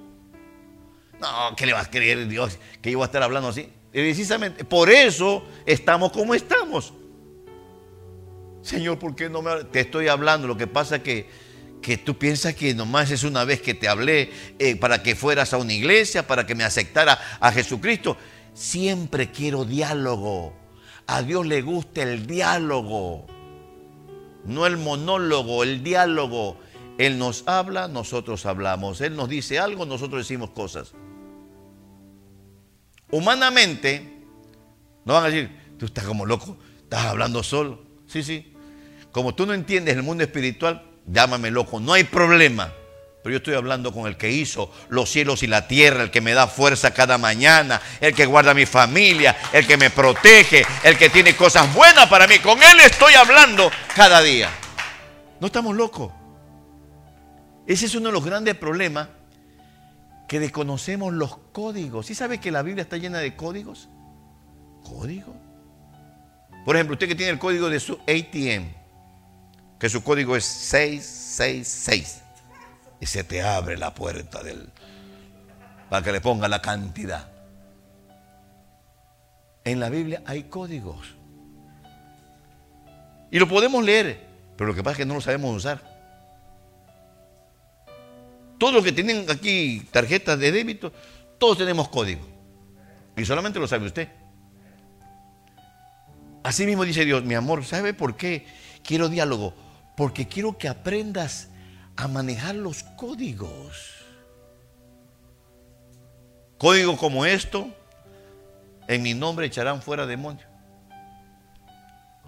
No, ¿qué le vas a creer Dios que yo voy a estar hablando así? precisamente por eso estamos como estamos. Señor, ¿por qué no me te estoy hablando? Lo que pasa es que, que tú piensas que nomás es una vez que te hablé eh, para que fueras a una iglesia, para que me aceptara a Jesucristo. Siempre quiero diálogo. A Dios le gusta el diálogo, no el monólogo, el diálogo. Él nos habla, nosotros hablamos. Él nos dice algo, nosotros decimos cosas. Humanamente, no van a decir, tú estás como loco, estás hablando solo. Sí, sí. Como tú no entiendes el mundo espiritual, llámame loco, no hay problema. Pero yo estoy hablando con el que hizo los cielos y la tierra, el que me da fuerza cada mañana, el que guarda mi familia, el que me protege, el que tiene cosas buenas para mí. Con él estoy hablando cada día. No estamos locos. Ese es uno de los grandes problemas que desconocemos los códigos. ¿Sí sabe que la Biblia está llena de códigos? ¿Código? Por ejemplo, usted que tiene el código de su ATM, que su código es 666, y se te abre la puerta del, para que le ponga la cantidad. En la Biblia hay códigos. Y lo podemos leer, pero lo que pasa es que no lo sabemos usar. Todos los que tienen aquí tarjetas de débito, todos tenemos código. Y solamente lo sabe usted. Así mismo dice Dios, mi amor, ¿sabe por qué quiero diálogo? Porque quiero que aprendas a manejar los códigos. Código como esto, en mi nombre echarán fuera demonios.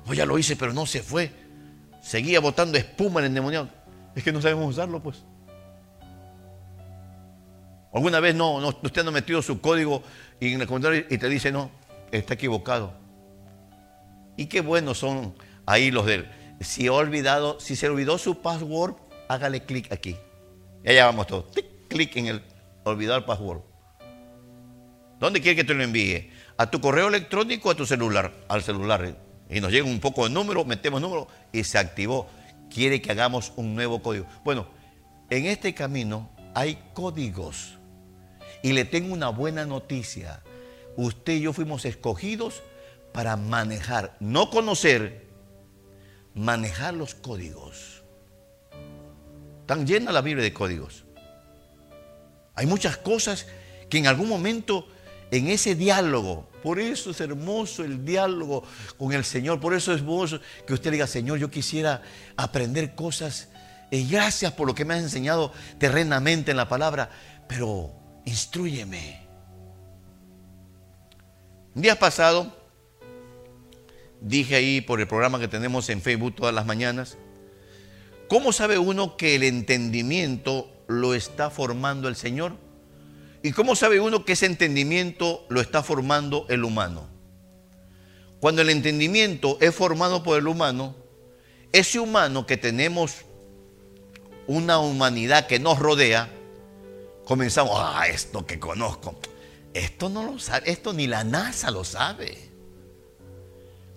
Oh, ya lo hice, pero no se fue. Seguía botando espuma en el demonio. Es que no sabemos usarlo, pues. ¿Alguna vez no, usted no ha metido su código y en el comentario y te dice, no, está equivocado? Y qué buenos son ahí los del... Si ha olvidado, si se olvidó su password, hágale clic aquí. Y allá vamos todos. Clic en el olvidar password. ¿Dónde quiere que te lo envíe? ¿A tu correo electrónico o a tu celular? Al celular. Y nos llega un poco de número, metemos número y se activó. Quiere que hagamos un nuevo código. Bueno, en este camino hay códigos. Y le tengo una buena noticia. Usted y yo fuimos escogidos para manejar, no conocer, manejar los códigos. Tan llena la Biblia de códigos. Hay muchas cosas que en algún momento en ese diálogo, por eso es hermoso el diálogo con el Señor, por eso es hermoso que usted diga, Señor, yo quisiera aprender cosas, y gracias por lo que me has enseñado terrenamente en la palabra, pero instruyeme. Un día pasado, dije ahí por el programa que tenemos en Facebook todas las mañanas, ¿cómo sabe uno que el entendimiento lo está formando el Señor? ¿Y cómo sabe uno que ese entendimiento lo está formando el humano? Cuando el entendimiento es formado por el humano, ese humano que tenemos una humanidad que nos rodea, comenzamos, ah, esto que conozco, esto no lo sabe, esto ni la NASA lo sabe.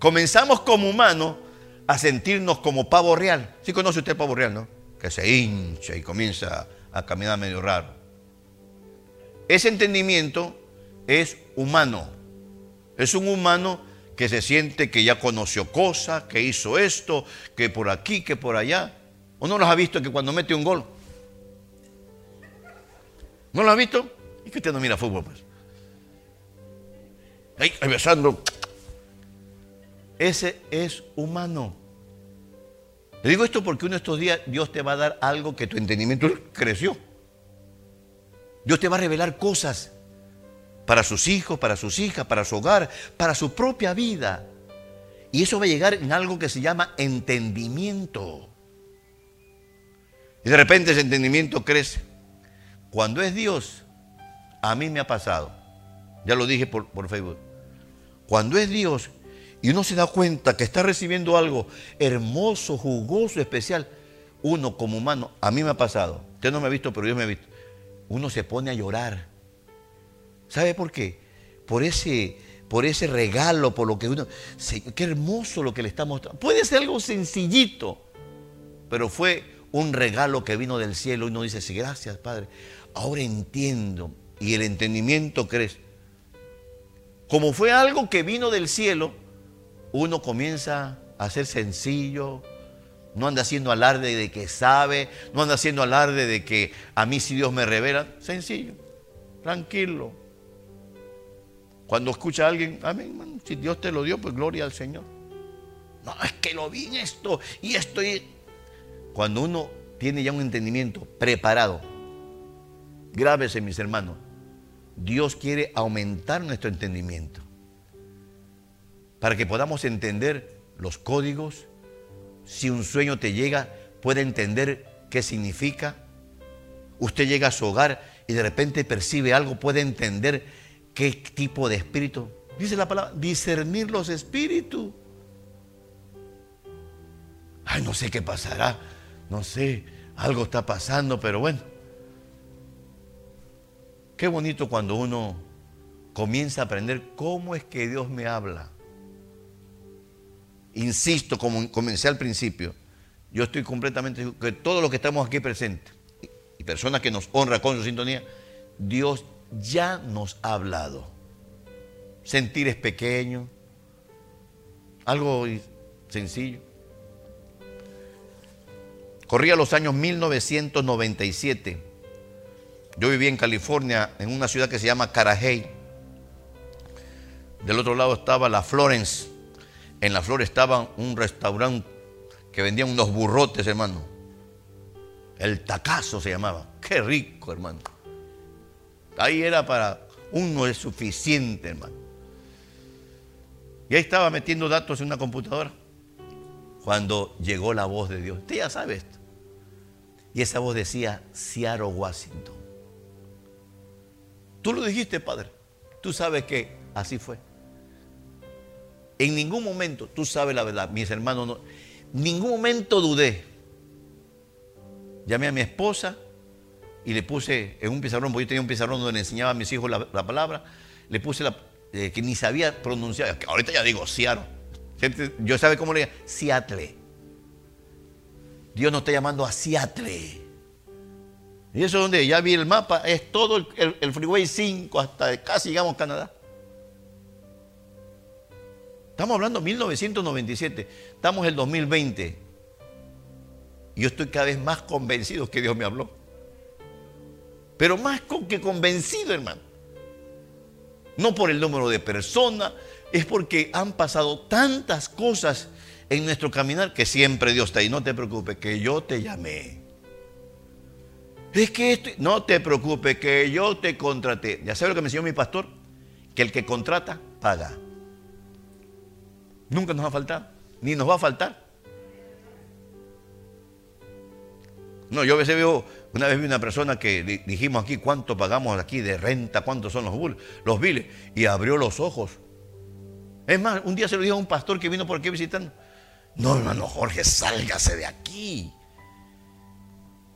Comenzamos como humanos a sentirnos como pavo real. ¿Sí conoce usted pavo real, no? Que se hincha y comienza a caminar medio raro. Ese entendimiento es humano. Es un humano que se siente que ya conoció cosas, que hizo esto, que por aquí, que por allá. ¿O no los ha visto que cuando mete un gol? ¿No lo ha visto? ¿Y que usted no mira fútbol, pues? Ahí, besando. Ese es humano. Le digo esto porque uno de estos días Dios te va a dar algo que tu entendimiento creció. Dios te va a revelar cosas para sus hijos, para sus hijas, para su hogar, para su propia vida. Y eso va a llegar en algo que se llama entendimiento. Y de repente ese entendimiento crece. Cuando es Dios, a mí me ha pasado. Ya lo dije por, por Facebook. Cuando es Dios y uno se da cuenta que está recibiendo algo hermoso, jugoso, especial, uno como humano, a mí me ha pasado. Usted no me ha visto, pero Dios me ha visto uno se pone a llorar. ¿Sabe por qué? Por ese, por ese regalo, por lo que uno... Qué hermoso lo que le está mostrando. Puede ser algo sencillito, pero fue un regalo que vino del cielo y uno dice, sí, gracias Padre. Ahora entiendo y el entendimiento crece. Como fue algo que vino del cielo, uno comienza a ser sencillo, no anda haciendo alarde de que sabe, no anda haciendo alarde de que a mí si Dios me revela. Sencillo, tranquilo. Cuando escucha a alguien, amén, si Dios te lo dio, pues gloria al Señor. No, es que lo vi en esto y esto Cuando uno tiene ya un entendimiento preparado, grábese mis hermanos, Dios quiere aumentar nuestro entendimiento para que podamos entender los códigos, si un sueño te llega, puede entender qué significa. Usted llega a su hogar y de repente percibe algo, puede entender qué tipo de espíritu. Dice la palabra, discernir los espíritus. Ay, no sé qué pasará, no sé, algo está pasando, pero bueno. Qué bonito cuando uno comienza a aprender cómo es que Dios me habla insisto, como comencé al principio, yo estoy completamente seguro que todos los que estamos aquí presentes y personas que nos honran con su sintonía, Dios ya nos ha hablado. Sentir es pequeño, algo sencillo. Corría los años 1997. Yo vivía en California, en una ciudad que se llama Carajay. Del otro lado estaba la Florence, en la flor estaba un restaurante que vendía unos burrotes, hermano. El tacazo se llamaba. Qué rico, hermano. Ahí era para uno es suficiente, hermano. Y ahí estaba metiendo datos en una computadora cuando llegó la voz de Dios. Usted ya sabe esto. Y esa voz decía Seattle, Washington. Tú lo dijiste, Padre. Tú sabes que así fue. En ningún momento, tú sabes la verdad, mis hermanos, no, ningún momento dudé. Llamé a mi esposa y le puse en un pizarrón, porque yo tenía un pizarrón donde le enseñaba a mis hijos la, palabra. le puse la, eh, que ni sabía pronunciar. Ahorita ya digo Seattle. Yo sabe cómo le llamo. Seattle. Dios nos está llamando a Seattle. Y eso es donde ya vi el mapa, es todo el, el, Freeway 5 hasta casi llegamos a Canadá. Estamos hablando de 1997, estamos en el 2020. Y yo estoy cada vez más convencido que Dios me habló. Pero más que convencido, hermano. No por el número de personas, es porque han pasado tantas cosas en nuestro caminar que siempre Dios está ahí. No te preocupes, que yo te llamé. Es que esto, no te preocupes, que yo te contraté. ¿Ya sabes lo que me enseñó mi pastor? Que el que contrata, paga. Nunca nos va a faltar, ni nos va a faltar. No, yo a veces veo, una vez vi una persona que dijimos aquí cuánto pagamos aquí de renta, cuántos son los, los biles, y abrió los ojos. Es más, un día se lo dijo a un pastor que vino por aquí visitando. No, hermano Jorge, sálgase de aquí.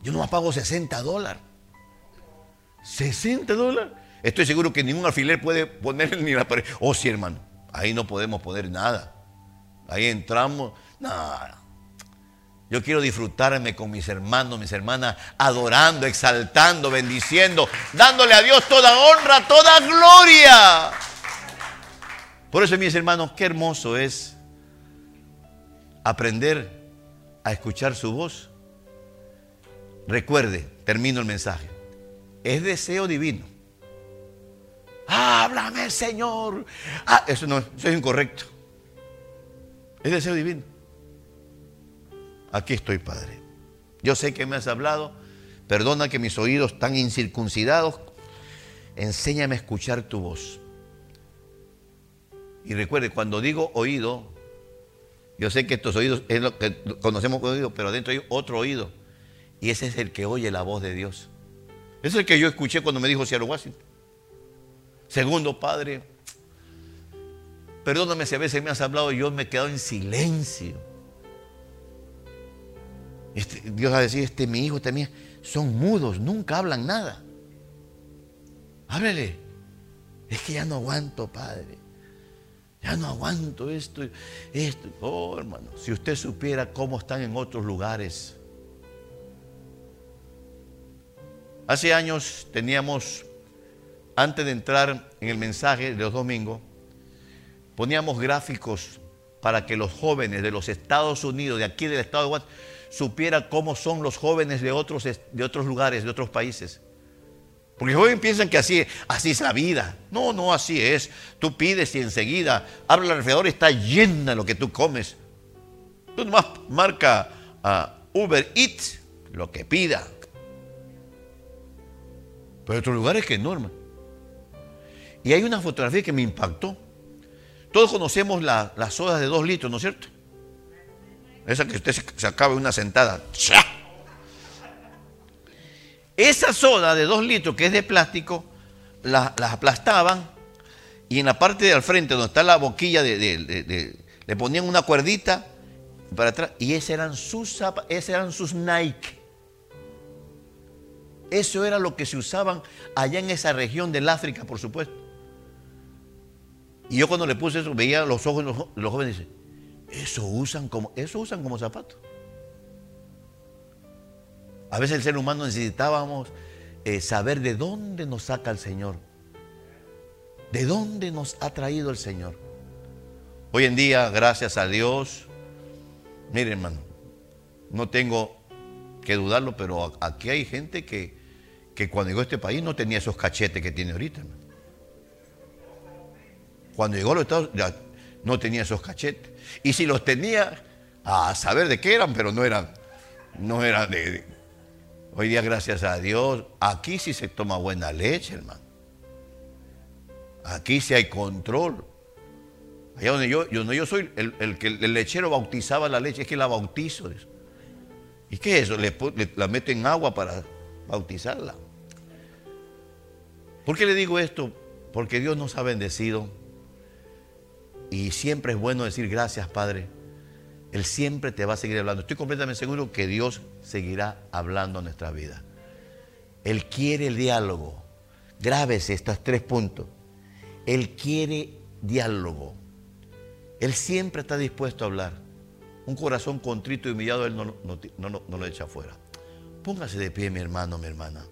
Yo no pago 60 dólares. 60 dólares. Estoy seguro que ningún alfiler puede poner ni la pared. Oh, sí, hermano. Ahí no podemos poner nada. Ahí entramos. Nada. Yo quiero disfrutarme con mis hermanos, mis hermanas, adorando, exaltando, bendiciendo, dándole a Dios toda honra, toda gloria. Por eso, mis hermanos, qué hermoso es aprender a escuchar su voz. Recuerde, termino el mensaje. Es deseo divino. Háblame, Señor. Ah, eso no, eso es incorrecto. Es deseo divino. Aquí estoy, Padre. Yo sé que me has hablado. Perdona que mis oídos están incircuncidados. Enséñame a escuchar tu voz. Y recuerde, cuando digo oído, yo sé que estos oídos es lo que conocemos como oído, pero adentro hay otro oído. Y ese es el que oye la voz de Dios. Ese es el que yo escuché cuando me dijo Seattle Washington. Segundo, Padre, perdóname si a veces me has hablado y yo me he quedado en silencio. Este, Dios va a decir, este mi hijo, este son mudos, nunca hablan nada. Háblele. Es que ya no aguanto, Padre. Ya no aguanto esto, esto. Oh, hermano, si usted supiera cómo están en otros lugares. Hace años teníamos, antes de entrar en el mensaje de los domingos, poníamos gráficos para que los jóvenes de los Estados Unidos, de aquí del estado de Guatemala, supieran cómo son los jóvenes de otros, de otros lugares, de otros países. Porque los jóvenes piensan que así, así es la vida. No, no, así es. Tú pides y enseguida abre el refrigerador y está llena lo que tú comes. Tú nomás marca a Uber Eats lo que pida. Pero hay otros lugares que no, hermano. Y hay una fotografía que me impactó. Todos conocemos las sodas de dos litros, ¿no es cierto? Esa que usted se, acaba en una sentada. Esa soda de dos litros que es de plástico, las aplastaban y en la parte de al frente, donde está la boquilla, de, le ponían una cuerdita para atrás y esos eran sus, esos eran sus Nike. Eso era lo que se usaban allá en esa región del África, por supuesto. Y yo cuando le puse eso, veía los ojos de los, jóvenes y dicen, eso usan como, eso usan como zapatos. A veces el ser humano necesitábamos eh, saber de dónde nos saca el Señor. ¿De dónde nos ha traído el Señor? Hoy en día, gracias a Dios, mire hermano, no tengo que dudarlo, pero aquí hay gente que, que cuando llegó a este país no tenía esos cachetes que tiene ahorita. Cuando llegó a los Estados Unidos no tenía esos cachetes. Y si los tenía, a saber de qué eran, pero no eran, no eran de Hoy día, gracias a Dios, aquí sí se toma buena leche, hermano. Aquí sí hay control. Allá donde yo, yo, yo soy el, que el lechero bautizaba la leche, es que la bautizo. ¿Y qué es eso? Le, la mete en agua para bautizarla. ¿Por qué le digo esto? Porque Dios nos ha bendecido. Y siempre es bueno decir gracias, Padre él siempre te va a seguir hablando. Estoy completamente seguro que Dios seguirá hablando en nuestra vida. Él quiere el diálogo. Grábese estos tres puntos. Él quiere diálogo. Él siempre está dispuesto a hablar. Un corazón contrito y humillado Él no, no, lo echa afuera. Póngase de pie, mi hermano, mi hermana.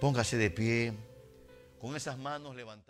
Póngase de pie con esas manos levantadas.